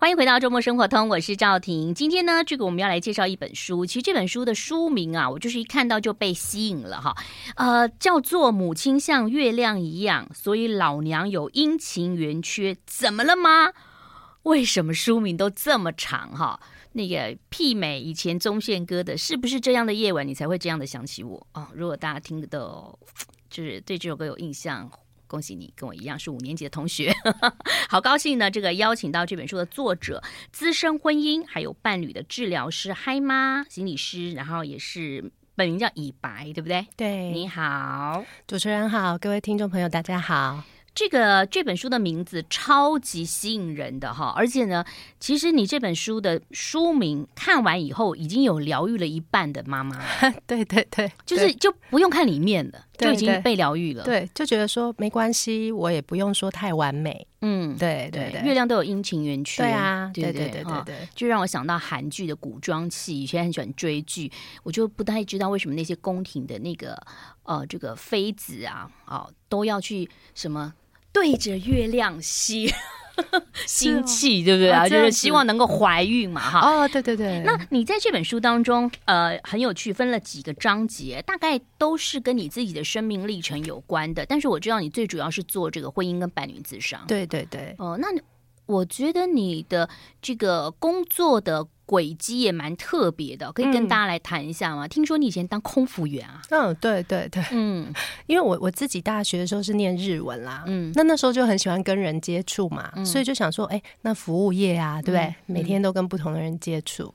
欢迎回到周末生活通，我是赵婷。今天呢，这个我们要来介绍一本书。其实这本书的书名啊，我就是一看到就被吸引了哈。呃，叫做《母亲像月亮一样》，所以老娘有阴晴圆缺，怎么了吗？为什么书名都这么长哈？那个媲美以前宗宪歌的，是不是这样的夜晚你才会这样的想起我啊、哦？如果大家听得到，就是对这首歌有印象。恭喜你跟我一样是五年级的同学，好高兴呢！这个邀请到这本书的作者、资深婚姻还有伴侣的治疗师嗨妈心理师，然后也是本名叫以白，对不对？对，你好，主持人好，各位听众朋友大家好。这个这本书的名字超级吸引人的哈，而且呢，其实你这本书的书名看完以后，已经有疗愈了一半的妈妈。对对对，就是就不用看里面的，就已经被疗愈了。对，就觉得说没关系，我也不用说太完美。嗯，对对对，月亮都有阴晴圆缺。对啊，对对对对对，就让我想到韩剧的古装戏，以前很喜欢追剧，我就不太知道为什么那些宫廷的那个呃这个妃子啊啊都要去什么。对着月亮吸 吸气，对不对啊？就是希望能够怀孕嘛，哈。哦，对对对。那你在这本书当中，呃，很有趣，分了几个章节，大概都是跟你自己的生命历程有关的。但是我知道你最主要是做这个婚姻跟伴侣咨商。对对对。哦，那我觉得你的这个工作的。轨迹也蛮特别的，可以跟大家来谈一下吗？嗯、听说你以前当空服员啊？嗯，对对对，嗯，因为我我自己大学的时候是念日文啦，嗯，那那时候就很喜欢跟人接触嘛，嗯、所以就想说，哎、欸，那服务业啊，对不对？嗯、每天都跟不同的人接触。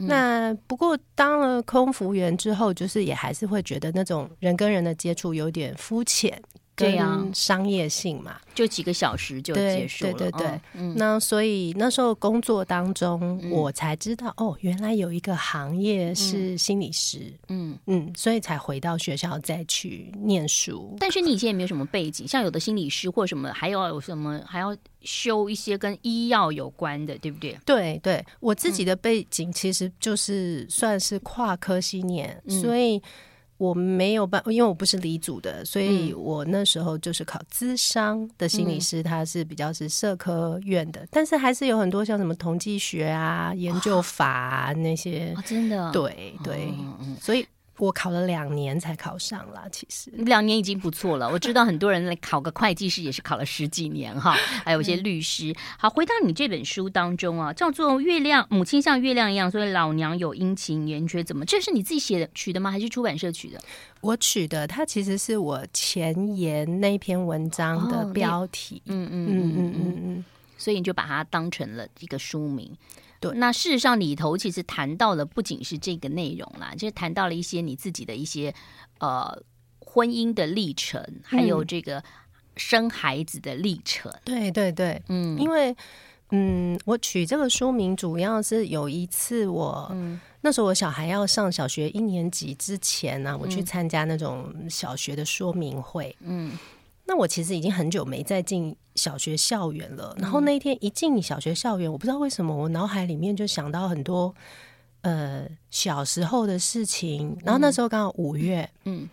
嗯、那不过当了空服员之后，就是也还是会觉得那种人跟人的接触有点肤浅。这样商业性嘛，就几个小时就结束了。对对对那所以那时候工作当中，嗯、我才知道哦，原来有一个行业是心理师。嗯嗯，所以才回到学校再去念书。但是你以前也没有什么背景，像有的心理师或什么，还要有什么还要修一些跟医药有关的，对不对？对对，我自己的背景其实就是算是跨科系念，嗯、所以。我没有办，因为我不是离组的，所以我那时候就是考资商的心理师，他是比较是社科院的，但是还是有很多像什么统计学啊、研究法啊那些，真的，对对，所以。我考了两年才考上啦，其实两年已经不错了。我知道很多人来考个会计师也是考了十几年哈，还有一些律师。好，回到你这本书当中啊，叫做《月亮母亲像月亮一样》，所以老娘有阴晴圆缺，怎么？这是你自己写的取的吗？还是出版社取的？我取的，它其实是我前言那篇文章的标题。嗯嗯嗯嗯嗯嗯，所以你就把它当成了一个书名。对，那事实上里头其实谈到的不仅是这个内容啦，就是谈到了一些你自己的一些呃婚姻的历程，还有这个生孩子的历程。嗯、对对对，嗯，因为嗯，我取这个书名主要是有一次我、嗯、那时候我小孩要上小学一年级之前呢、啊，我去参加那种小学的说明会，嗯。那我其实已经很久没再进小学校园了。然后那一天一进小学校园，我不知道为什么，我脑海里面就想到很多呃小时候的事情。然后那时候刚好五月，嗯，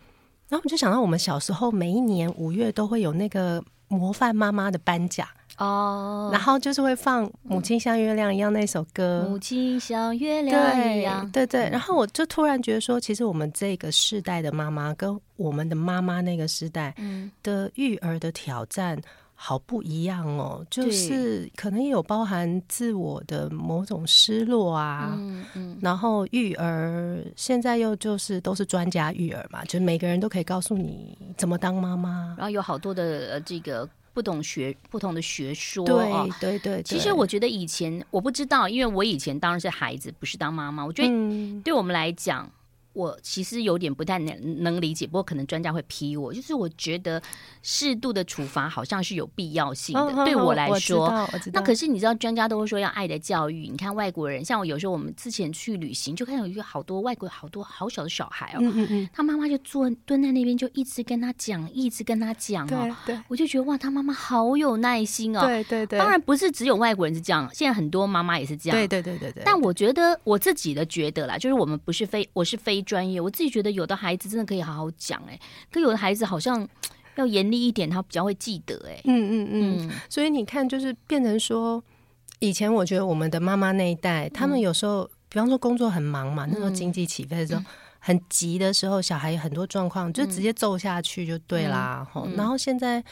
然后我就想到我们小时候每一年五月都会有那个模范妈妈的颁奖。哦，oh, 然后就是会放《母亲像月亮一样》那首歌，母亲像月亮一样，对对对。然后我就突然觉得说，其实我们这个世代的妈妈跟我们的妈妈那个时代的育儿的挑战好不一样哦，就是可能也有包含自我的某种失落啊。嗯嗯。然后育儿现在又就是都是专家育儿嘛，就是每个人都可以告诉你怎么当妈妈，然后有好多的这个。不懂学不同的学说，对对对。其实我觉得以前我不知道，因为我以前当然是孩子，不是当妈妈。我觉得对我们来讲。我其实有点不太能能理解，不过可能专家会批我。就是我觉得适度的处罚好像是有必要性的，哦、对我来说。那可是你知道，专家都会说要爱的教育。你看外国人，像我有时候我们之前去旅行，就看到有一个好多外国好多好小的小孩哦，嗯嗯嗯他妈妈就坐蹲在那边，就一直跟他讲，一直跟他讲哦。对，对我就觉得哇，他妈妈好有耐心哦。对对对。当然不是只有外国人是这样，现在很多妈妈也是这样。对对对对对。但我觉得我自己的觉得啦，就是我们不是非我是非。专业，我自己觉得有的孩子真的可以好好讲哎，可有的孩子好像 要严厉一点，他比较会记得哎。嗯嗯嗯。所以你看，就是变成说，以前我觉得我们的妈妈那一代，他们有时候，比方说工作很忙嘛，那时候经济起飞的时候，很急的时候，小孩有很多状况，就直接揍下去就对啦。然后现在。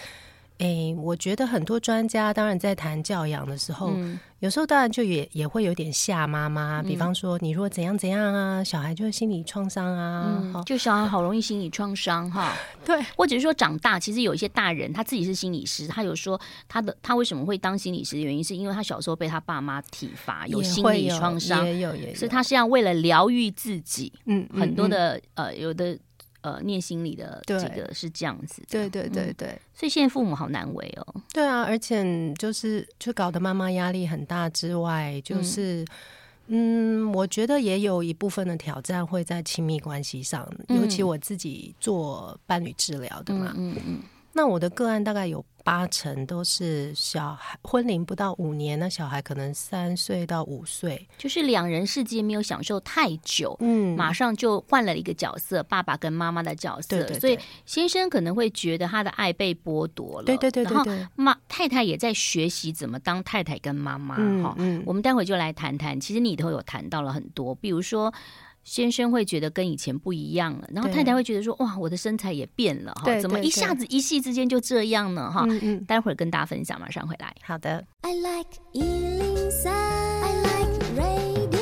哎、欸，我觉得很多专家当然在谈教养的时候，嗯、有时候当然就也也会有点吓妈妈。比方说，你如果怎样怎样啊，小孩就是心理创伤啊、嗯，就小孩好容易心理创伤哈。对，或者是说长大，其实有一些大人他自己是心理师，他有说他的他为什么会当心理师的原因，是因为他小时候被他爸妈体罚，有心理创伤，也有也有，所以他是要为了疗愈自己。嗯，很多的呃，有的。呃，念心里的这个是这样子，对对对对、嗯，所以现在父母好难为哦。对啊，而且就是就搞得妈妈压力很大之外，就是嗯，嗯，我觉得也有一部分的挑战会在亲密关系上，嗯、尤其我自己做伴侣治疗的嘛，嗯嗯，嗯，那我的个案大概有。八成都是小孩婚龄不到五年，那小孩可能三岁到五岁，就是两人世界没有享受太久，嗯，马上就换了一个角色，爸爸跟妈妈的角色，对对对，所以先生可能会觉得他的爱被剥夺了，对对对对，对，然后妈太太也在学习怎么当太太跟妈妈，哈、嗯嗯，我们待会就来谈谈，其实你都有谈到了很多，比如说。先生会觉得跟以前不一样了，然后太太会觉得说：“哇，我的身材也变了哈，怎么一下子一夕之间就这样呢？”哈，待会儿跟大家分享，马上回来。好的。I like 103, I like radio。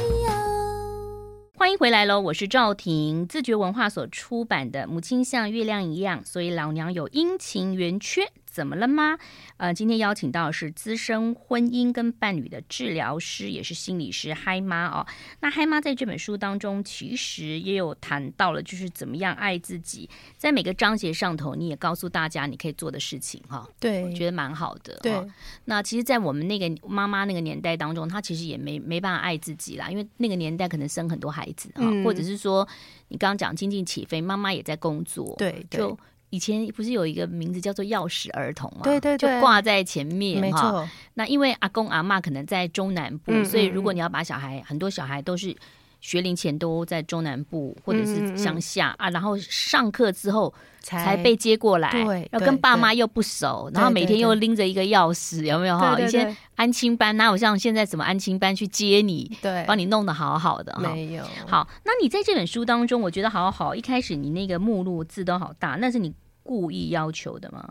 欢迎回来喽，我是赵婷，自觉文化所出版的《母亲像月亮一样》，所以老娘有阴晴圆缺。怎么了吗？呃，今天邀请到的是资深婚姻跟伴侣的治疗师，也是心理师嗨妈哦。那嗨妈在这本书当中，其实也有谈到了，就是怎么样爱自己。在每个章节上头，你也告诉大家你可以做的事情哈、哦。对，我觉得蛮好的。对、哦，那其实，在我们那个妈妈那个年代当中，她其实也没没办法爱自己啦，因为那个年代可能生很多孩子啊、嗯，或者是说你刚刚讲经济起飞，妈妈也在工作，对，对就。以前不是有一个名字叫做“钥匙儿童”吗？对对对，就挂在前面，没错。那因为阿公阿妈可能在中南部，嗯，所以如果你要把小孩，很多小孩都是学龄前都在中南部或者是乡下，嗯嗯嗯啊，然后上课之后才被接过来，对，要跟爸妈又不熟，然后每天又拎着一个钥匙，有没有哈？以前安亲班哪有像现在什么安亲班去接你，对，帮你弄得好好的，没有。好，那你在这本书当中，我觉得好好。一开始你那个目录字都好大，那是你。故意要求的吗？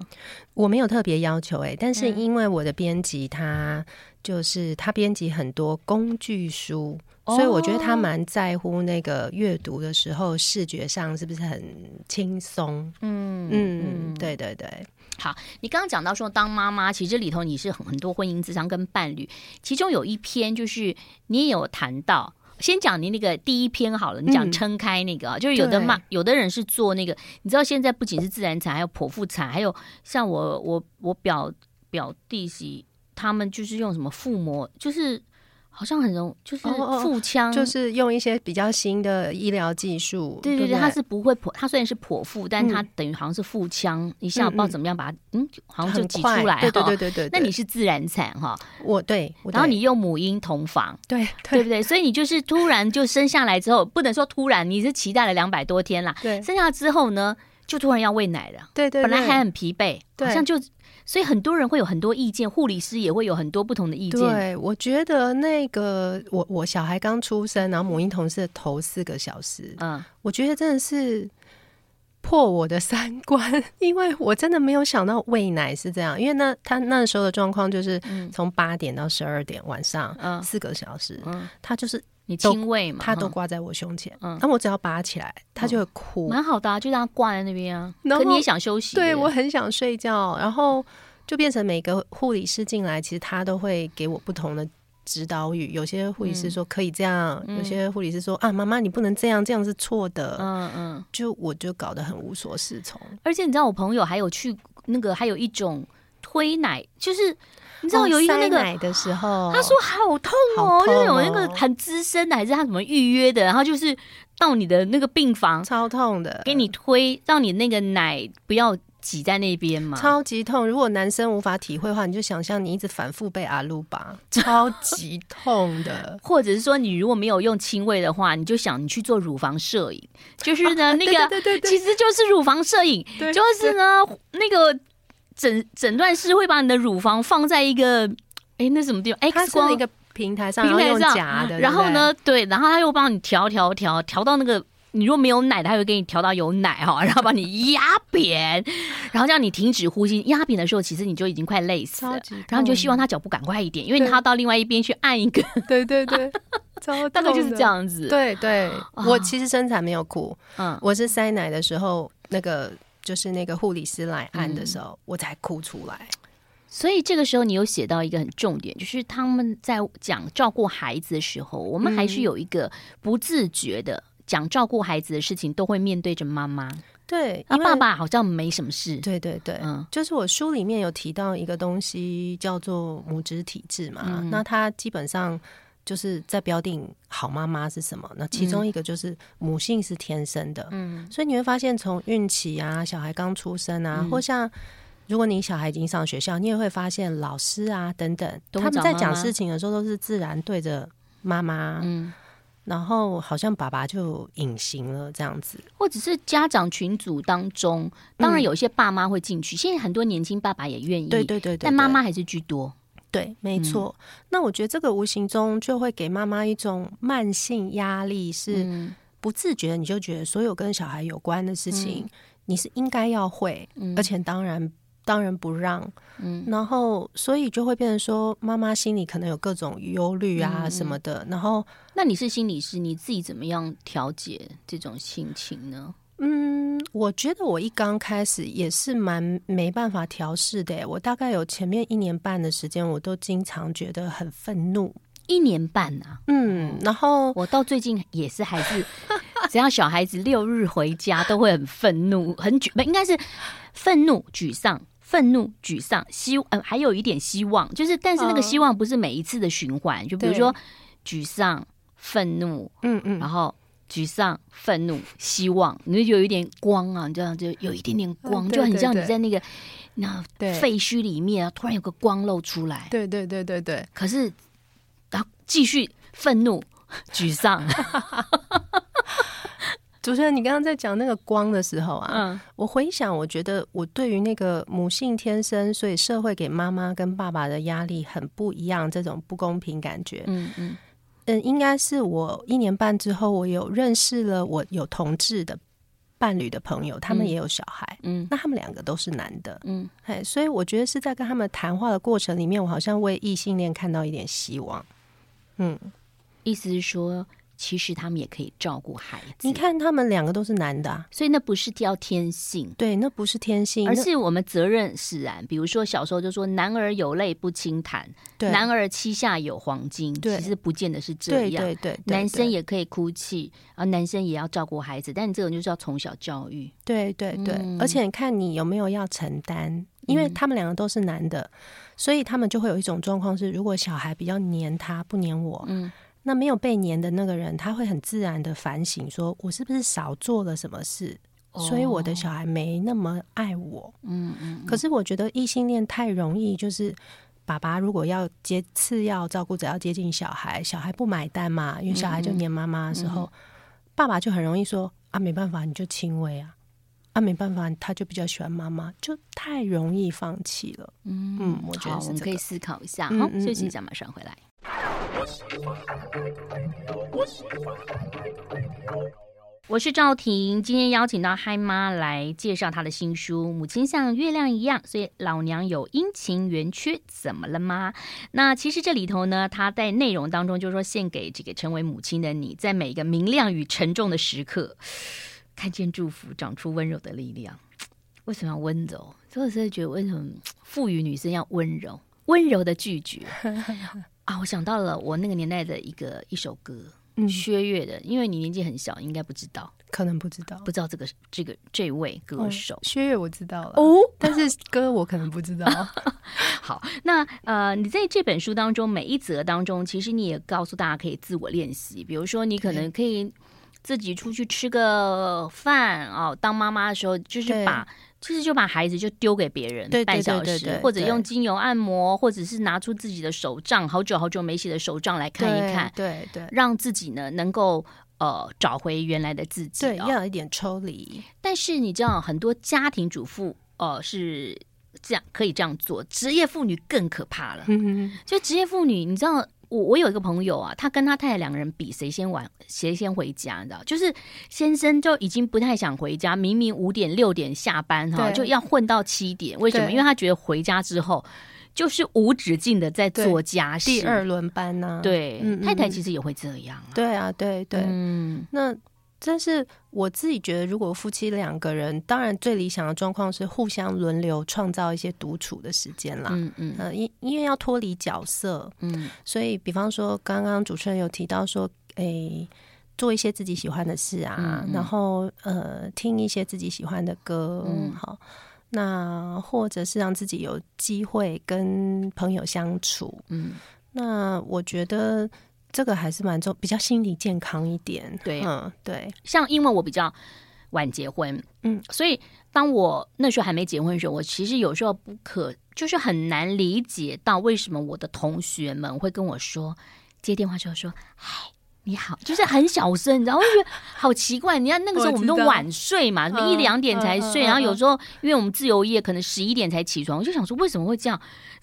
我没有特别要求哎、欸，但是因为我的编辑他就是他编辑很多工具书，哦，所以我觉得他蛮在乎那个阅读的时候视觉上是不是很轻松。嗯嗯，对对对。好，你刚刚讲到说当妈妈，其实里头你是很很多婚姻智商跟伴侣，其中有一篇就是你也有谈到。先讲你那个第一篇好了，你讲撑开那个、嗯，就是有的妈，有的人是做那个，你知道现在不仅是自然产，还有剖腹产，还有像我我我表表弟媳他们就是用什么腹膜，就是。好像很容易，就是腹腔，就是用一些比较新的医疗技术。对对对，它是不会剖，它虽然是剖腹，但它等于好像是腹腔，一下我不知道怎么样把它，嗯，好像就挤出来。对对对对对。那你是自然产哈？我对，然后你用母婴同房，对对不对？所以你就是突然就生下来之后，不能说突然，你是期待了两百多天啦。对，生下之后呢，就突然要喂奶了。对对，本来还很疲惫，好像就。所以很多人会有很多意见，护理师也会有很多不同的意见。对，我觉得那个我我小孩刚出生，然后母婴同事的头四个小时，嗯，我觉得真的是破我的三观，因为我真的没有想到喂奶是这样。因为那他那时候的状况就是从八点到十二点晚上，嗯，四个小时，嗯，他就是。你亲喂嘛？他都挂在我胸前，嗯，那我只要拔起来，他就会哭，蛮好的啊，就让他挂在那边啊。可你也想休息？对，我很想睡觉，然后就变成每个护理师进来，其实他都会给我不同的指导语。有些护理师说可以这样，嗯、有些护理师说啊，妈妈你不能这样，这样是错的。嗯嗯，就我就搞得很无所适从。而且你知道，我朋友还有去那个，还有一种推奶，就是。你知道有一个那个、哦、奶的时候，他说好痛哦，就是有那个很资深的，还是他怎么预约的，然后就是到你的那个病房，超痛的，给你推，让你那个奶不要挤在那边嘛，超级痛。如果男生无法体会的话，你就想象你一直反复被阿鲁巴，超级痛的。或者是说，你如果没有用亲喂的话，你就想你去做乳房摄影，就是呢，啊、那个对对对对，其实就是乳房摄影，就是呢那个。诊诊断师会把你的乳房放在一个哎，那什么地方？X 光一个平台上，平台上夹的，然后呢，对，然后他又帮你调调调调到那个。你如果没有奶，他会给你调到有奶哈，然后把你压扁，然后让你停止呼吸。压扁的时候，其实你就已经快累死了。然后你就希望他脚步赶快一点，因为他到另外一边去按一个。对对对，大概就是这样子。对对，我其实生产没有哭，嗯，我是塞奶的时候，那个就是那个护理师来按的时候，嗯、我才哭出来。所以这个时候，你有写到一个很重点，就是他们在讲照顾孩子的时候，我们还是有一个不自觉的。讲照顾孩子的事情，都会面对着妈妈。对，那爸爸好像没什么事。对对对，嗯，就是我书里面有提到一个东西，叫做母职体制嘛。嗯、那它基本上就是在标定好妈妈是什么。那其中一个就是母性是天生的。嗯，所以你会发现，从孕期啊，小孩刚出生啊，嗯、或像如果你小孩已经上学校，你也会发现老师啊等等，他们在讲事情的时候都是自然对着妈妈。嗯。然后好像爸爸就隐形了这样子，或者是家长群组当中，当然有些爸妈会进去。嗯、现在很多年轻爸爸也愿意，对对对，对，但妈妈还是居多。对，没错。嗯、那我觉得这个无形中就会给妈妈一种慢性压力，是不自觉，你就觉得所有跟小孩有关的事情，嗯、你是应该要会，嗯、而且当然。当然不让，嗯，然后所以就会变成说，妈妈心里可能有各种忧虑啊什么的。嗯、然后，那你是心理师，你自己怎么样调节这种心情呢？嗯，我觉得我一刚开始也是蛮没办法调试的。我大概有前面一年半的时间，我都经常觉得很愤怒。一年半啊，嗯，然后我到最近也是还是，只要小孩子六日回家都会很愤怒，很沮，不应该是愤怒、沮丧。愤怒、沮丧、希呃，还有一点希望，就是，但是那个希望不是每一次的循环。Uh, 就比如说，沮丧、愤怒，嗯嗯，然后沮丧、愤怒、希望，你就有一点光啊，这样就有一点点光，uh, 就很像你在那个那废墟里面啊，突然有个光露出来。对对对对对。可是，然后继续愤怒、沮丧。主持人，你刚刚在讲那个光的时候啊，嗯，我回想，我觉得我对于那个母性天生，所以社会给妈妈跟爸爸的压力很不一样，这种不公平感觉，嗯嗯。嗯，应该是我一年半之后，我有认识了我有同志的伴侣的朋友，他们也有小孩，嗯，那他们两个都是男的，嗯，哎，所以我觉得是在跟他们谈话的过程里面，我好像为异性恋看到一点希望，嗯，意思是说。其实他们也可以照顾孩子。你看，他们两个都是男的，所以那不是叫天性。对，那不是天性，而是我们责任使然。比如说小时候就说“男儿有泪不轻弹”，，“男儿膝下有黄金”，其实不见得是这样。对对对，男生也可以哭泣，而男生也要照顾孩子，但这种就是要从小教育。对对对，而且看你有没有要承担，因为他们两个都是男的，所以他们就会有一种状况是，如果小孩比较黏他，不黏我，嗯。那没有被粘的那个人，他会很自然的反省，说我是不是少做了什么事，所以我的小孩没那么爱我。嗯嗯。可是我觉得异性恋太容易，就是爸爸如果要接次要照顾者要接近小孩，小孩不买单嘛，因为小孩就黏妈妈的时候，爸爸就很容易说啊，没办法，你就轻微啊，啊，没办法，他就比较喜欢妈妈，就太容易放弃了。嗯嗯，我觉得我们可以思考一下。好，休息一下，马上回来。我是赵婷，今天邀请到嗨妈来介绍她的新书《母亲像月亮一样》，所以老娘有阴晴圆缺，怎么了吗？那其实这里头呢，她在内容当中就是说，献给这个成为母亲的你，在每一个明亮与沉重的时刻，看见祝福，长出温柔的力量。为什么要温柔？所以我真的觉得，为什么赋予女生要温柔？温柔的拒绝。啊，我想到了我那个年代的一个一首歌，嗯、薛岳的。因为你年纪很小，应该不知道，可能不知道，不知道这个这个这位歌手、哦、薛岳，我知道了哦，但是歌我可能不知道。好，那呃，你在这本书当中每一则当中，其实你也告诉大家可以自我练习，比如说你可能可以自己出去吃个饭哦，当妈妈的时候就是把。其实就把孩子就丢给别人半小时，或者用精油按摩，或者是拿出自己的手账，好久好久没洗的手账来看一看，对对，让自己呢能够呃找回原来的自己，对，要有一点抽离。但是你知道，很多家庭主妇呃是这样可以这样做，职业妇女更可怕了。嗯，就职业妇女，你知道，我我有一个朋友啊，他跟他太太两个人比谁先晚，谁先回家，你知道？就是先生就已经不太想回家，明明五点六点下班哈，就要混到七点。为什么？因为他觉得回家之后就是无止境的在做家事，第二轮班呢、啊。对、嗯，太太其实也会这样、啊。对啊，对对，嗯，那。但是我自己觉得，如果夫妻两个人，当然最理想的状况是互相轮流创造一些独处的时间啦。嗯嗯，呃，因因为要脱离角色，嗯，所以比方说，刚刚主持人有提到说，诶，做一些自己喜欢的事啊，嗯嗯，然后呃，听一些自己喜欢的歌，嗯，好，那或者是让自己有机会跟朋友相处，嗯，那我觉得。这个还是蛮重，比较心理健康一点。对，嗯，对。像因为我比较晚结婚，嗯，所以当我那时候还没结婚的时候，我其实有时候不可，就是很难理解到为什么我的同学们会跟我说，接电话之后说，嗨。你好，就是很小声，你知道，我就觉得好奇怪。你看那个时候我们都晚睡嘛，一两点才睡，然后有时候因为我们自由业，可能十一点才起床，我就想说为什么会这样？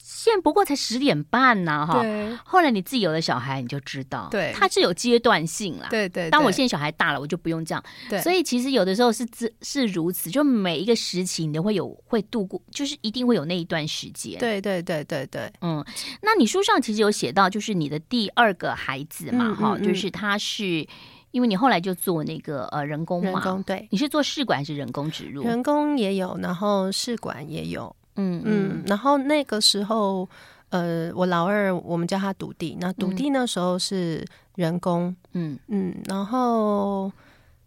现在不过才十点半呢，哈。后来你自己有了小孩，你就知道，对，它是有阶段性啦。对对。当我现在小孩大了，我就不用这样。对。所以其实有的时候是是是如此，就每一个时期你都会有会度过，就是一定会有那一段时间。对对对对对。嗯，那你书上其实有写到，就是你的第二个孩子嘛，哈，就是。他是因为你后来就做那个呃人工嘛，人工对，你是做试管还是人工植入？人工也有，然后试管也有，嗯嗯，然后那个时候呃，我老二我们叫他笃弟，那笃弟那时候是人工，嗯。嗯，然后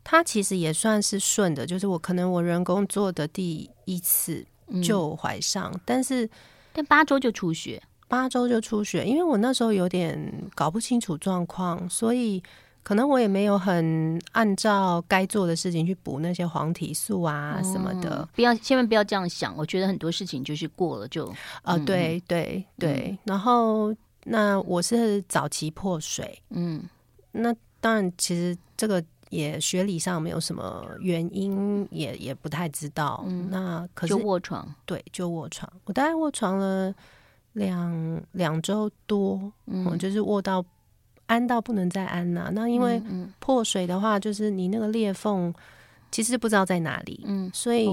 他其实也算是顺的，就是我可能我人工做的第一次就怀上，嗯、但是但八周就出血。八周就出血，因为我那时候有点搞不清楚状况，所以可能我也没有很按照该做的事情去补那些黄体素啊什么的。嗯、不要，千万不要这样想。我觉得很多事情就是过了就啊、呃，对对对、嗯。然后那我是早期破水，嗯，那当然其实这个也学理上没有什么原因，也也不太知道。嗯，那可是就卧床，对，就卧床。我大概卧床了。两两周多，嗯，就是卧到安到不能再安了、啊。那因为破水的话，就是你那个裂缝其实不知道在哪里，嗯，所以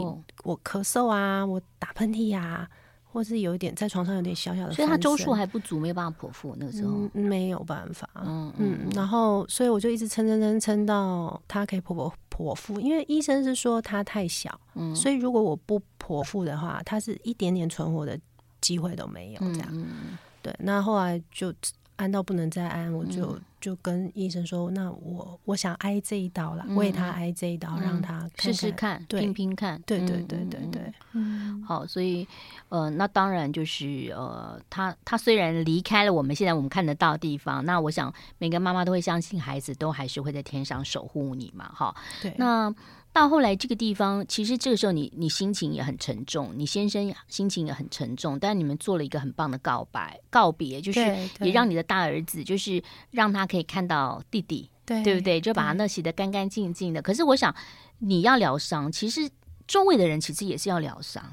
我咳嗽啊，我打喷嚏呀，或是有一点在床上有点小小的，所以他周数还不足，没有办法剖腹那个时候，嗯、没有办法，嗯嗯，然后所以我就一直撑撑撑撑到他可以剖剖剖腹，因为医生是说他太小，嗯，所以如果我不剖腹的话，他是一点点存活的。机会都没有，这样、嗯，对。那后来就安到不能再安，我就、嗯、就跟医生说，那我我想挨这一刀了，为、嗯、他挨这一刀，嗯、让他试试看，拼拼看。对对对对对，对。嗯，好，所以呃，那当然就是呃，他他虽然离开了我们现在我们看得到的地方，那我想每个妈妈都会相信孩子都还是会在天上守护你嘛，哈。对。那。到后来这个地方，其实这个时候你你心情也很沉重，你先生心情也很沉重，但你们做了一个很棒的告白告别，就是也让你的大儿子，就是让他可以看到弟弟，对对不对？就把他那洗得干干净净的。可是我想你要疗伤，其实周围的人其实也是要疗伤，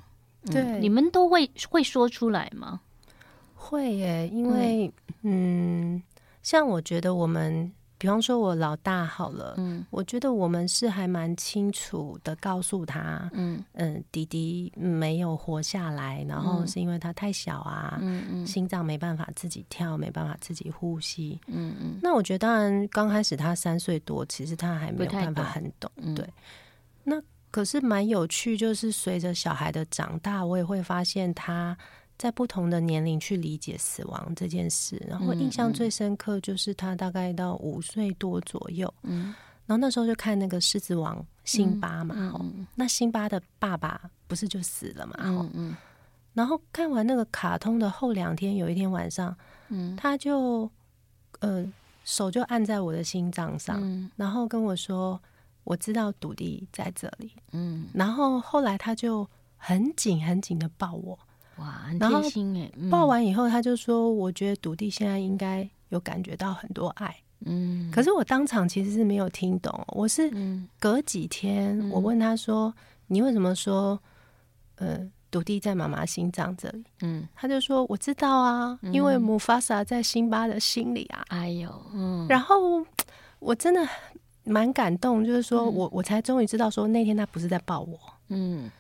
对，嗯、你们都会会说出来吗？会耶，因为嗯，嗯，像我觉得我们。比方说，我老大好了，嗯，我觉得我们是还蛮清楚的告诉他，嗯嗯，弟弟没有活下来，然后是因为他太小啊，嗯嗯，心脏没办法自己跳，没办法自己呼吸，嗯嗯。那我觉得，当然刚开始他三岁多，其实他还没有办法很懂，对。那可是蛮有趣，就是随着小孩的长大，我也会发现他。在不同的年龄去理解死亡这件事，然后印象最深刻就是他大概到五岁多左右，嗯，然后那时候就看那个狮子王辛巴嘛，嗯嗯、那辛巴的爸爸不是就死了嘛，然后看完那个卡通的后两天，有一天晚上，嗯，他就呃手就按在我的心脏上，嗯，然后跟我说，我知道土地在这里，嗯，然后后来他就很紧很紧的抱我。哇，很贴心哎！抱完以后，他就说：“我觉得笃弟现在应该有感觉到很多爱。”嗯，可是我当场其实是没有听懂。我是隔几天，我问他说：“你为什么说，呃，独弟在妈妈心脏这里。嗯，他就说我知道啊，因为姆法萨在辛巴的心里啊。哎呦，嗯，然后我真的蛮感动，就是说我我才终于知道说那天他不是在抱我，嗯，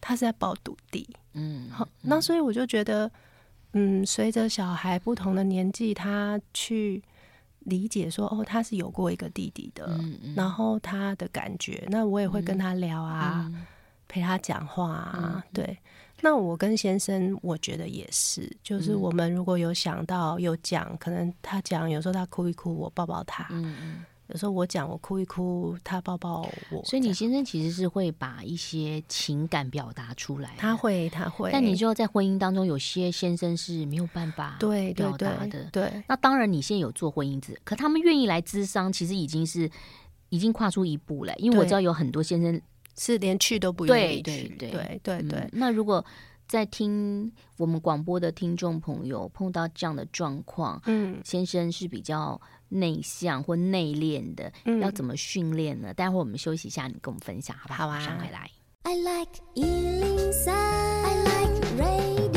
他是在抱独弟。嗯，好，那所以我就觉得，嗯，随着小孩不同的年纪，他去。理解说哦，他是有过一个弟弟的，嗯嗯、然后他的感觉，那我也会跟他聊啊，嗯、陪他讲话啊，嗯、对。那我跟先生，我觉得也是，就是我们如果有想到有讲，可能他讲，有时候他哭一哭，我抱抱他。嗯嗯有时候我讲，我哭一哭，他抱抱我。所以你先生其实是会把一些情感表达出来。他会，他会。但你就在婚姻当中，有些先生是没有办法对表达的。对，对，对，对。那当然，你现在有做婚姻子，可他们愿意来咨商，其实已经是已经跨出一步了。因为我知道有很多先生是连去都不愿意去。对对对对对。那如果在听我们广播的听众朋友碰到这样的状况，嗯，先生是比较。内向或内敛的，嗯、要怎么训练呢？待会儿我们休息一下，你跟我们分享好不好？好啊，马上回来。I like 103, I like radio。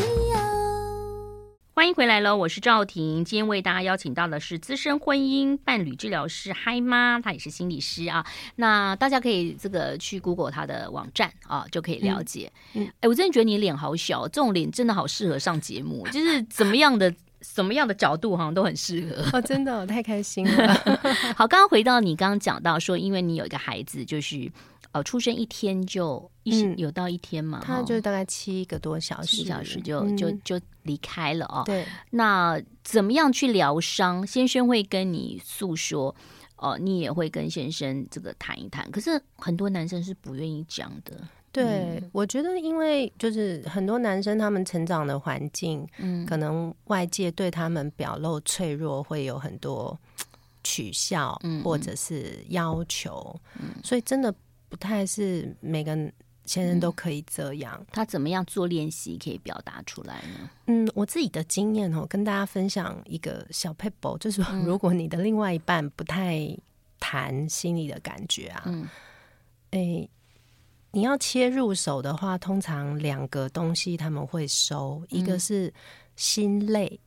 欢迎回来了，我是赵婷。今天为大家邀请到的是资深婚姻伴侣治疗师嗨妈，她也是心理师啊。那大家可以这个去 Google 她的网站啊，就可以了解。哎、嗯嗯，我真的觉得你脸好小，这种脸真的好适合上节目，就是怎么样的。什么样的角度好像都很适合哦，真的，我太开心了。好，刚刚回到你刚刚讲到说，因为你有一个孩子，就是呃，出生一天就一、嗯、有到一天嘛，他就大概七个多小时，七小时就、嗯、就就离开了哦。对，那怎么样去疗伤？先生会跟你诉说，哦、呃，你也会跟先生这个谈一谈。可是很多男生是不愿意讲的。对，嗯、我觉得，因为就是很多男生他们成长的环境，嗯，可能外界对他们表露脆弱会有很多取笑，嗯，或者是要求，嗯，所以真的不太是每个先生都可以这样。嗯、他怎么样做练习可以表达出来呢？嗯，我自己的经验哦，跟大家分享一个小 paper，，就是说，如果你的另外一半不太谈心里的感觉啊，嗯，诶。你要切入手的话，通常两个东西他们会收，嗯、一个是心累，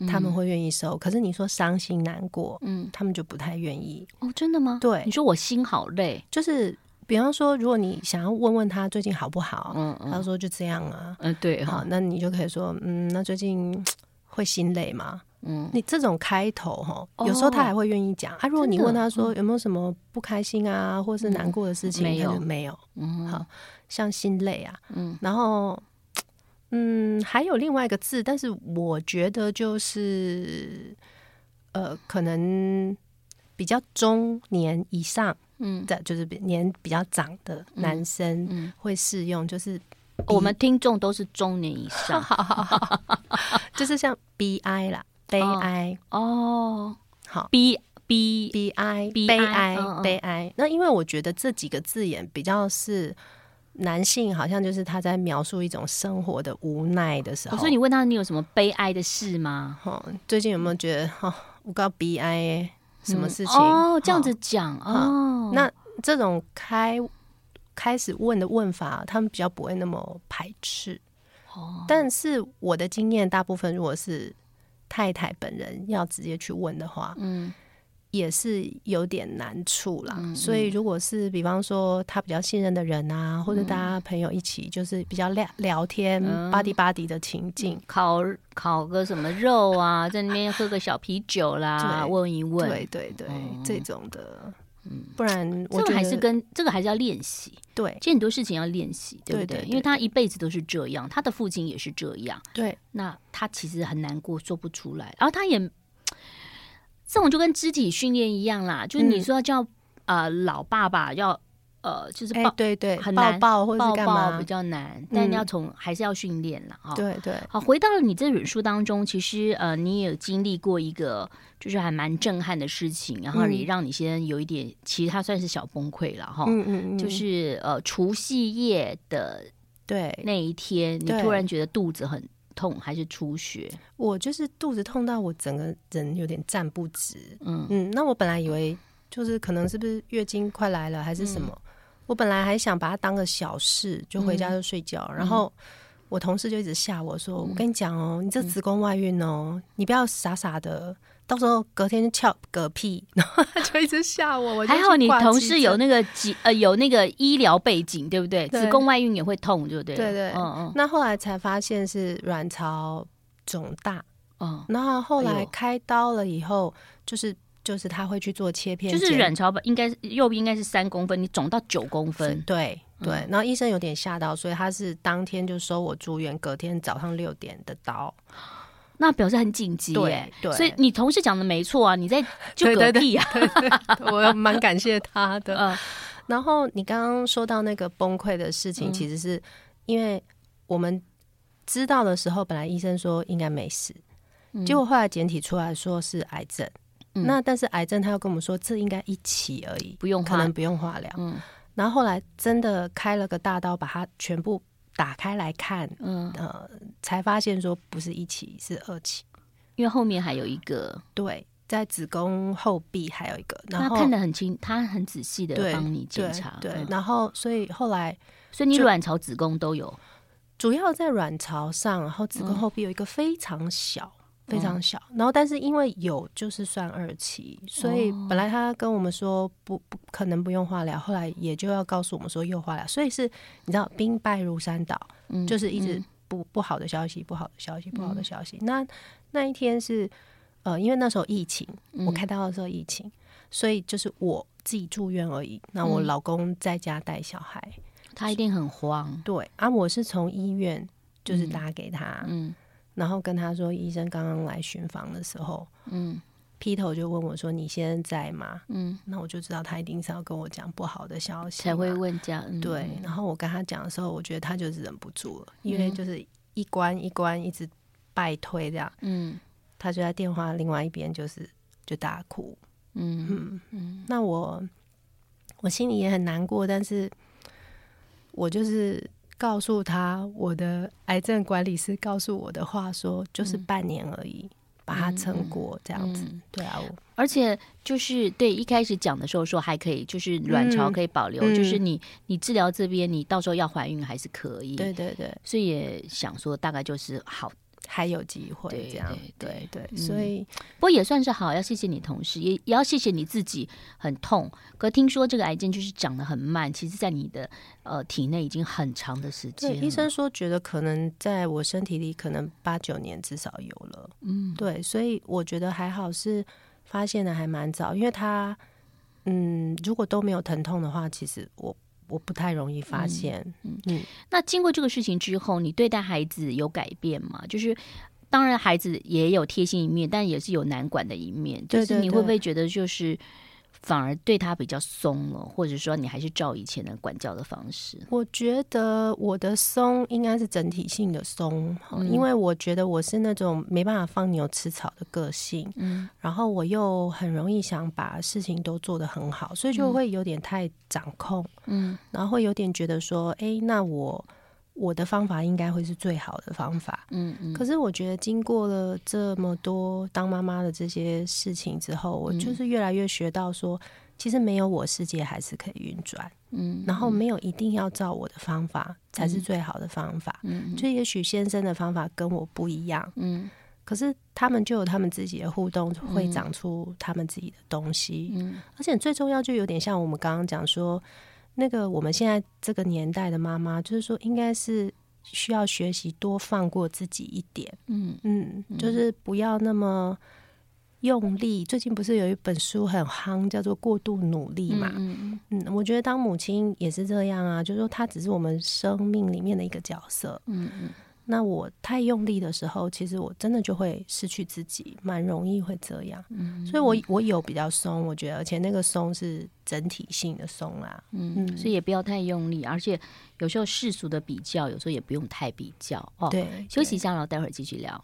嗯、他们会愿意收。可是你说伤心难过，嗯，他们就不太愿意。哦，真的吗？对，你说我心好累，就是比方说，如果你想要问问他最近好不好，嗯，嗯他说就这样啊，嗯，对，好，那你就可以说，嗯，那最近会心累吗？嗯，你这种开头哈，有时候他还会愿意讲、哦、啊。如果你问他说有没有什么不开心啊，嗯、或是难过的事情，没有，没有。嗯，好像心累啊。嗯，然后嗯，还有另外一个字，但是我觉得就是呃，可能比较中年以上，嗯，的就是年比较长的男生会适用，就是我们听众都是中年以上，就是像 bi 啦。悲哀哦，好，b b b i 悲哀悲哀。那因为我觉得这几个字眼比较是男性，好像就是他在描述一种生活的无奈的时候。所以你问他，你有什么悲哀的事吗？哈，最近有没有觉得哈，我告悲哀什么事情？哦，这样子讲哦。那这种开开始问的问法，他们比较不会那么排斥。哦，但是我的经验，大部分如果是。太太本人要直接去问的话，嗯，也是有点难处啦。所以，如果是比方说他比较信任的人啊，嗯、或者大家朋友一起，就是比较聊聊天、巴迪巴迪的情境，烤烤个什么肉啊，在那边喝个小啤酒啦，对问一问，对对对，嗯、这种的。不然我这个还是跟这个还是要练习。对，其实很多事情要练习，对不对，因为他一辈子都是这样，他的父亲也是这样。对，那他其实很难过，说不出来。然后他也这种就跟肢体训练一样啦，就是你说要叫呃老爸爸要。呃，就是抱，对对，很难抱抱或者干嘛比较难，但你要从还是要训练了啊。对对，好，回到了你这本书当中，其实呃，你也有经历过一个就是还蛮震撼的事情，然后也让你先有一点，其实它算是小崩溃了哈。嗯嗯，就是呃，除夕夜的对那一天，你突然觉得肚子很痛，还是出血？我就是肚子痛到我整个人有点站不直。嗯嗯，那我本来以为就是可能是不是月经快来了，还是什么？我本来还想把它当个小事，就回家就睡觉。嗯、然后我同事就一直吓我说：“我跟你讲哦，你这子宫外孕哦，你不要傻傻的，到时候隔天就翘嗝屁。”然后他就一直吓我。我还好你同事有那个几呃有那个医疗背景，对不对？子宫外孕也会痛，对不对？对对，嗯嗯。那后来才发现是卵巢肿大，嗯，然后后来开刀了以后，就是就是他会去做切片，就是卵巢应该右边应该是三公分，你肿到九公分，对。对，然后医生有点吓到，所以他是当天就收我住院，隔天早上六点的刀，那表示很紧急耶。对，所以你同事讲的没错啊，你在 就隔壁啊，我蛮感谢他的。嗯，然后你刚刚说到那个崩溃的事情，其实是因为我们知道的时候，本来医生说应该没事，结果后来检体出来说是癌症。那但是癌症他又跟我们说这应该一起而已，不用可能不用化疗。嗯。然后后来真的开了个大刀，把它全部打开来看，嗯。呃，才发现说不是一期，是二期，因为后面还有一个，对，在子宫后壁还有一个，然后他看得很清，他很仔细的帮你检查，对，对，然后所以后来，所以你卵巢、子宫都有，主要在卵巢上，然后子宫后壁有一个非常小。非常小，然后但是因为有就是算二期，所以本来他跟我们说不不可能不用化疗，后来也就要告诉我们说又化疗，所以是你知道兵败如山倒，嗯、就是一直不不好的消息，不好的消息，不好的消息。嗯、那那一天是呃，因为那时候疫情，我开刀的时候疫情，所以就是我自己住院而已。那我老公在家带小孩，他一定很慌。对啊，我是从医院就是打给他，嗯。嗯然后跟他说，医生刚刚来巡房的时候，嗯，劈头就问我说：“你现在在吗？”嗯，那我就知道他一定是要跟我讲不好的消息，才会问这样。嗯、对，然后我跟他讲的时候，我觉得他就是忍不住了，因为就是一关一关一直败退这样。嗯，他就在电话另外一边就是就大哭。嗯嗯嗯，那我我心里也很难过，但是我就是。告诉他我的癌症管理师告诉我的话说，就是半年而已，嗯、把它撑过这样子。嗯、对啊，而且就是对一开始讲的时候说还可以，就是卵巢可以保留，嗯、就是你你治疗这边你到时候要怀孕还是可以。对对对，所以也想说大概就是好。还有机会这样，对对，对，所以不过也算是好，要谢谢你同事，也也要谢谢你自己，很痛。可听说这个癌症就是长得很慢，其实在你的呃体内已经很长的时间。医生说觉得可能在我身体里可能八九年至少有了，嗯，对，所以我觉得还好是发现的还蛮早，因为他嗯，如果都没有疼痛的话，其实我。我不太容易发现，嗯嗯。那经过这个事情之后，你对待孩子有改变吗？就是当然孩子也有贴心一面，但也是有难管的一面。就是你会不会觉得就是？反而对他比较松了，或者说你还是照以前的管教的方式。我觉得我的松应该是整体性的松，嗯、因为我觉得我是那种没办法放牛吃草的个性，嗯，然后我又很容易想把事情都做得很好，所以就会有点太掌控，嗯，然后会有点觉得说，哎，那我。我的方法应该会是最好的方法，嗯嗯。可是我觉得经过了这么多当妈妈的这些事情之后，我就是越来越学到说，其实没有我世界还是可以运转，嗯。然后没有一定要照我的方法才是最好的方法，嗯。就也许先生的方法跟我不一样，嗯。可是他们就有他们自己的互动，会长出他们自己的东西，嗯。而且最重要就有点像我们刚刚讲说。那个我们现在这个年代的妈妈，就是说，应该是需要学习多放过自己一点，嗯嗯，就是不要那么用力。最近不是有一本书很夯，叫做《过度努力》嘛，嗯嗯，我觉得当母亲也是这样啊，就是说，她只是我们生命里面的一个角色，嗯嗯。那我太用力的时候，其实我真的就会失去自己，蛮容易会这样。嗯，所以我我有比较松，我觉得，而且那个松是整体性的松啦。嗯，嗯，所以也不要太用力，而且有时候世俗的比较，有时候也不用太比较。哦，对，休息一下，然后待会儿继续聊。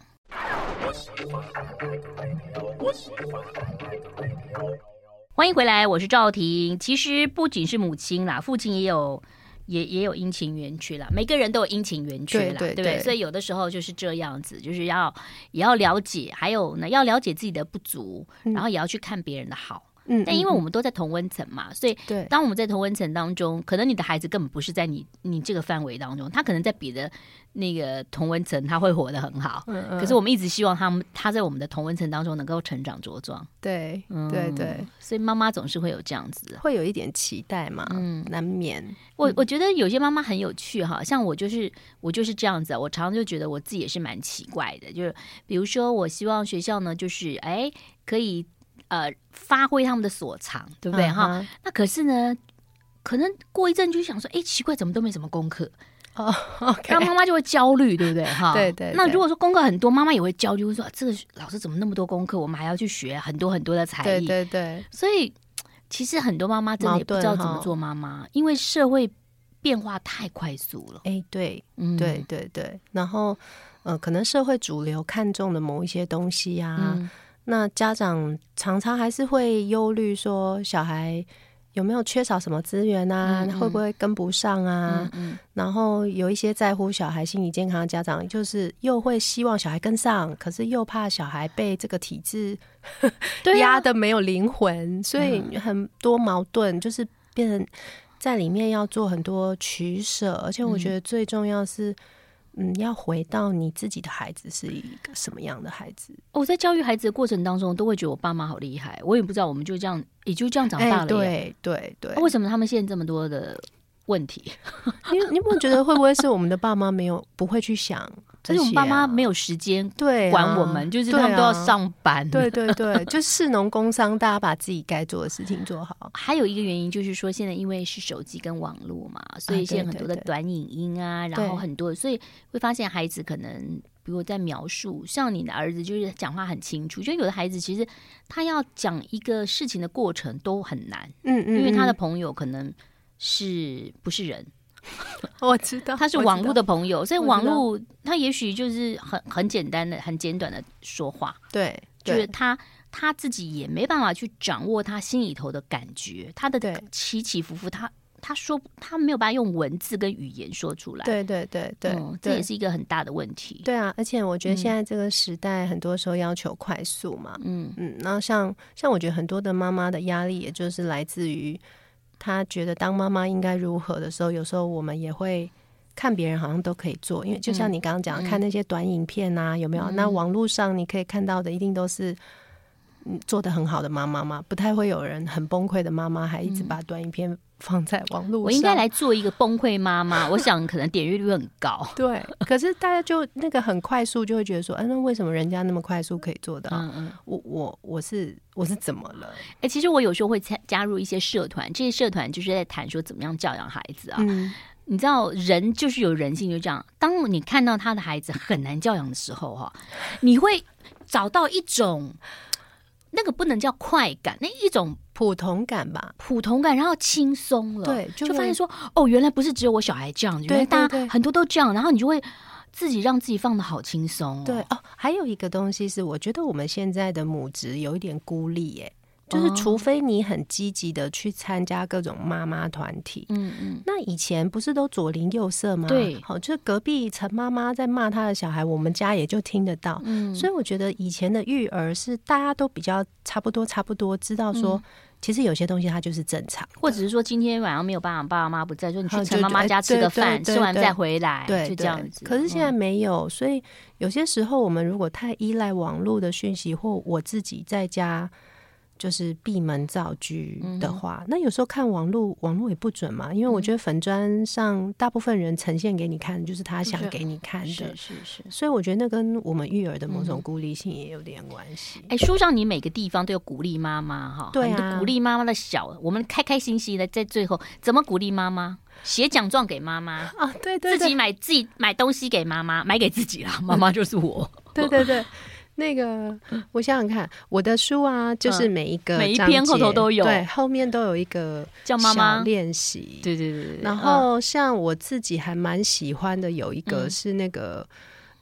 欢迎回来，我是赵婷。其实不仅是母亲啦，父亲也有。也也有阴晴圆缺啦，每个人都有阴晴圆缺啦，对，不对？所以有的时候就是这样子，就是要也要了解，还有呢，要了解自己的不足，然后也要去看别人的好。嗯，但因为我们都在同温层嘛，所以对，当我们在同温层当中，可能你的孩子根本不是在你你这个范围当中，他可能在别的那个同温层他会活得很好。嗯嗯。可是我们一直希望他们他在我们的同温层当中能够成长茁壮。对，对对。所以妈妈总是会有这样子，会有一点期待嘛，嗯，难免。我我觉得有些妈妈很有趣哈，像我就是我就是这样子，我常常就觉得我自己也是蛮奇怪的，就是比如说我希望学校呢，就是哎可以。呃，发挥他们的所长，对不对哈？Uh. 那可是呢，可能过一阵就想说，哎，奇怪，怎么都没什么功课？哦，oh. 那妈妈就会焦虑，对不对哈？对，对对。那如果说功课很多，妈妈也会焦虑，会说这个老师怎么那么多功课？我们还要去学很多很多的才艺，对对对。所以其实很多妈妈真的也不知道怎么做妈妈，因为社会变化太快速了。哎，对，嗯，对对对。然后，呃，可能社会主流看重的某一些东西呀、啊。嗯那家长常常还是会忧虑说，小孩有没有缺少什么资源啊？嗯嗯、会不会跟不上啊？然后有一些在乎小孩心理健康的家长，就是又会希望小孩跟上，可是又怕小孩被这个体制 压得没有灵魂，啊、所以很多矛盾，就是变成在里面要做很多取舍。而且我觉得最重要是。嗯，要回到你自己的孩子是一个什么样的孩子？我在教育孩子的过程当中，都会觉得我爸妈好厉害。我也不知道，我们就这样，也就这样长大了。欸、对对对，为什么他们现在这么多的问题？你你有没有觉得会不会是我们的爸妈没有不会去想？就是我们爸妈没有时间对管我们，就是他们都要上班。对对对，就士农工商，大家把自己该做的事情做好。还有一个原因就是说，现在因为是手机跟网络嘛，所以现在很多的短影音啊，然后很多，所以会发现孩子可能，比如在描述，像你的儿子就是讲话很清楚，就有的孩子其实他要讲一个事情的过程都很难，嗯嗯，因为他的朋友可能是不是人。我知道他是网络的朋友，所以网络他也许就是很很简单的、很简短的说话。对，就是他他自己也没办法去掌握他心里头的感觉，他的起起伏伏，他他说他没有办法用文字跟语言说出来。对对对对，这也是一个很大的问题。对啊，而且我觉得现在这个时代，很多时候要求快速嘛。嗯嗯，然后像像我觉得很多的妈妈的压力，也就是来自于。他觉得当妈妈应该如何的时候，有时候我们也会看别人好像都可以做，因为就像你刚刚讲，嗯、看那些短影片啊，有没有？嗯、那网络上你可以看到的，一定都是做的很好的妈妈嘛，不太会有人很崩溃的妈妈，还一直把短影片放在网络上。我应该来做一个崩溃妈妈，我想可能点阅率很高。对，可是大家就那个很快速，就会觉得说，哎、啊，那为什么人家那么快速可以做到？嗯嗯，我我我是。我是怎么了？哎、欸，其实我有时候会参加入一些社团，这些社团就是在谈说怎么样教养孩子啊。嗯、你知道，人就是有人性，就这样。当你看到他的孩子很难教养的时候，哈，你会找到一种那个不能叫快感，那一种普通感吧，普通感，然后轻松了，对，就，就发现说，哦，原来不是只有我小孩这样，原来大家很多都这样，然后你就会。自己让自己放的好轻松哦。对哦，还有一个东西是，我觉得我们现在的母职有一点孤立耶，就是除非你很积极的去参加各种妈妈团体，嗯嗯，那以前不是都左邻右舍吗？对，好，就隔壁陈妈妈在骂她的小孩，我们家也就听得到。嗯，所以我觉得以前的育儿是大家都比较差不多，差不多知道说。其实有些东西它就是正常，或者是说今天晚上没有办法，爸爸妈妈不在，就你去陈妈妈家吃个饭，吃完再回来，对，就这样子。可是现在没有，所以有些时候我们如果太依赖网络的讯息，或我自己在家。就是闭门造车的话，嗯、那有时候看网络，网络也不准嘛。因为我觉得粉砖上大部分人呈现给你看，就是他想给你看的，是是是。所以我觉得那跟我们育儿的某种孤立性也有点关系。哎、嗯，书上你每个地方都有鼓励妈妈哈，对啊，鼓励妈妈的小，我们开开心心的在最后怎么鼓励妈妈？写奖状给妈妈啊，对对，对，自己买自己买东西给妈妈，买给自己啦，妈妈就是我，对对对。那个，我想想看，我的书啊，就是每一个、嗯、每一篇后头都有，对，后面都有一个叫妈妈练习，对对对。然后像我自己还蛮喜欢的，有一个是那个，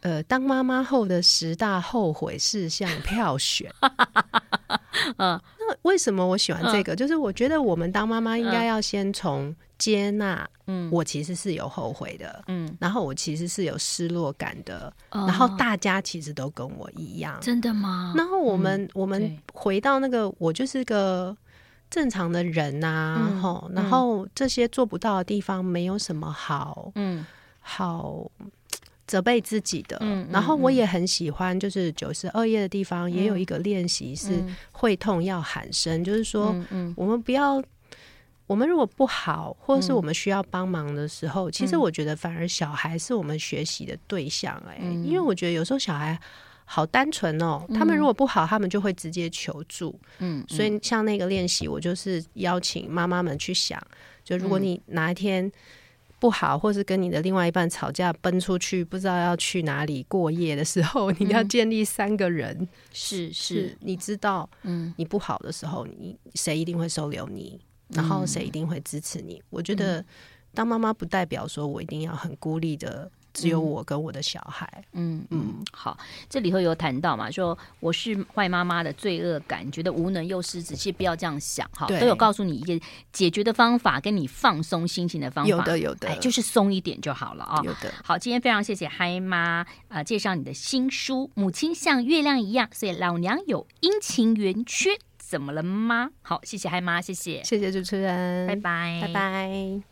嗯、呃，当妈妈后的十大后悔事项票选。嗯，那为什么我喜欢这个？嗯、就是我觉得我们当妈妈应该要先从。接纳，嗯，我其实是有后悔的，嗯，然后我其实是有失落感的，嗯、然后大家其实都跟我一样，真的吗？然后我们、嗯、我们回到那个，我就是个正常的人呐、啊，吼、嗯，然后这些做不到的地方，没有什么好，嗯，好责备自己的。嗯，然后我也很喜欢，就是九十二页的地方也有一个练习是会痛要喊声，嗯、就是说，嗯，我们不要。我们如果不好，或者是我们需要帮忙的时候，嗯、其实我觉得反而小孩是我们学习的对象哎、因为我觉得有时候小孩好单纯哦，嗯、他们如果不好，他们就会直接求助。嗯，所以像那个练习，我就是邀请妈妈们去想，就如果你哪一天不好，或是跟你的另外一半吵架，奔出去不知道要去哪里过夜的时候，你要建立三个人，是是，你知道，嗯，你不好的时候，你谁一定会收留你。然后谁一定会支持你？嗯、我觉得当妈妈不代表说我一定要很孤立的，只有我跟我的小孩。嗯嗯，嗯好，这里头有谈到嘛，说我是坏妈妈的罪恶感，觉得无能又失职，其实不要这样想哈，都有告诉你一个解决的方法，跟你放松心情的方法，有的有的，哎，就是松一点就好了啊。有的，好，今天非常谢谢嗨妈啊、呃，介绍你的新书《母亲像月亮一样》，所以老娘有阴晴圆缺。怎么了吗？好，谢谢嗨妈，谢谢，谢谢主持人，拜拜，拜拜。